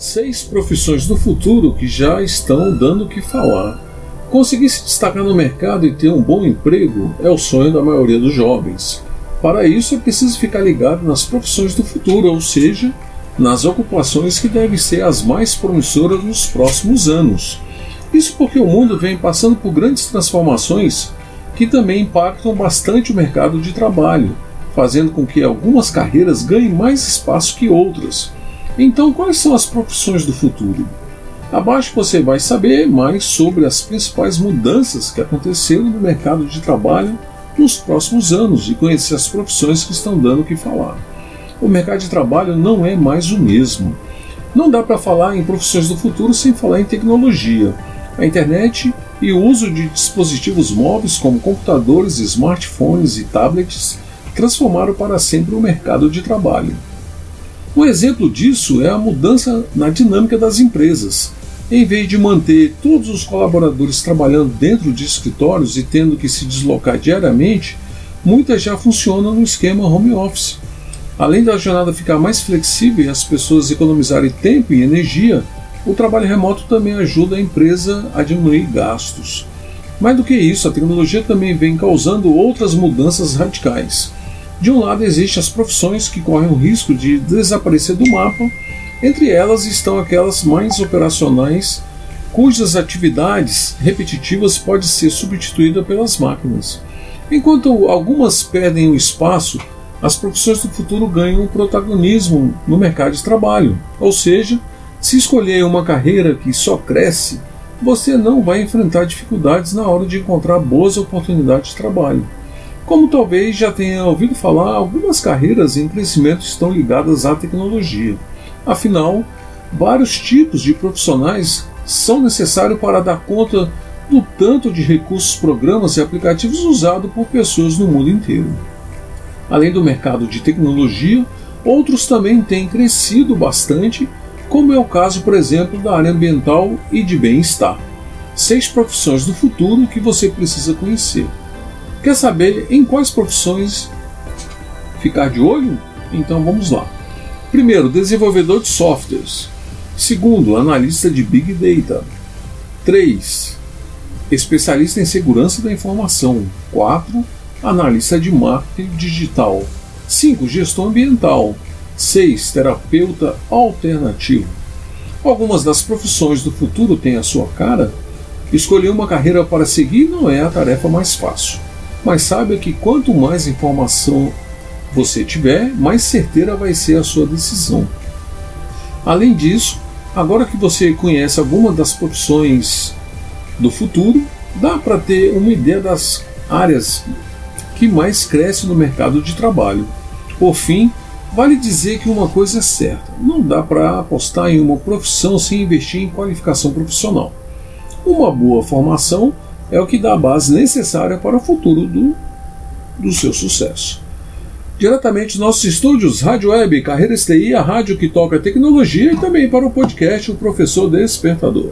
Seis profissões do futuro que já estão dando o que falar. Conseguir se destacar no mercado e ter um bom emprego é o sonho da maioria dos jovens. Para isso é preciso ficar ligado nas profissões do futuro, ou seja, nas ocupações que devem ser as mais promissoras nos próximos anos. Isso porque o mundo vem passando por grandes transformações que também impactam bastante o mercado de trabalho, fazendo com que algumas carreiras ganhem mais espaço que outras. Então, quais são as profissões do futuro? Abaixo você vai saber mais sobre as principais mudanças que aconteceram no mercado de trabalho nos próximos anos e conhecer as profissões que estão dando o que falar. O mercado de trabalho não é mais o mesmo. Não dá para falar em profissões do futuro sem falar em tecnologia. A internet e o uso de dispositivos móveis como computadores, smartphones e tablets transformaram para sempre o mercado de trabalho. Um exemplo disso é a mudança na dinâmica das empresas. Em vez de manter todos os colaboradores trabalhando dentro de escritórios e tendo que se deslocar diariamente, muitas já funcionam no esquema home office. Além da jornada ficar mais flexível e as pessoas economizarem tempo e energia, o trabalho remoto também ajuda a empresa a diminuir gastos. Mais do que isso, a tecnologia também vem causando outras mudanças radicais. De um lado, existem as profissões que correm o risco de desaparecer do mapa, entre elas estão aquelas mais operacionais, cujas atividades repetitivas podem ser substituídas pelas máquinas. Enquanto algumas perdem o espaço, as profissões do futuro ganham protagonismo no mercado de trabalho. Ou seja, se escolher uma carreira que só cresce, você não vai enfrentar dificuldades na hora de encontrar boas oportunidades de trabalho. Como talvez já tenha ouvido falar, algumas carreiras em crescimento estão ligadas à tecnologia. Afinal, vários tipos de profissionais são necessários para dar conta do tanto de recursos, programas e aplicativos usados por pessoas no mundo inteiro. Além do mercado de tecnologia, outros também têm crescido bastante, como é o caso, por exemplo, da área ambiental e de bem-estar. Seis profissões do futuro que você precisa conhecer. Quer saber em quais profissões ficar de olho? Então vamos lá. Primeiro, desenvolvedor de softwares. Segundo, analista de Big Data. 3. Especialista em segurança da informação. 4. Analista de marketing digital. 5. Gestão ambiental. 6. Terapeuta alternativo. Algumas das profissões do futuro têm a sua cara. Escolher uma carreira para seguir não é a tarefa mais fácil mas saiba que quanto mais informação você tiver, mais certeira vai ser a sua decisão. Além disso, agora que você conhece algumas das profissões do futuro, dá para ter uma ideia das áreas que mais crescem no mercado de trabalho. Por fim, vale dizer que uma coisa é certa: não dá para apostar em uma profissão sem investir em qualificação profissional. Uma boa formação é o que dá a base necessária para o futuro do, do seu sucesso. Diretamente nossos estúdios, Rádio Web, Carreira STI, a rádio que toca tecnologia e também para o podcast O Professor Despertador.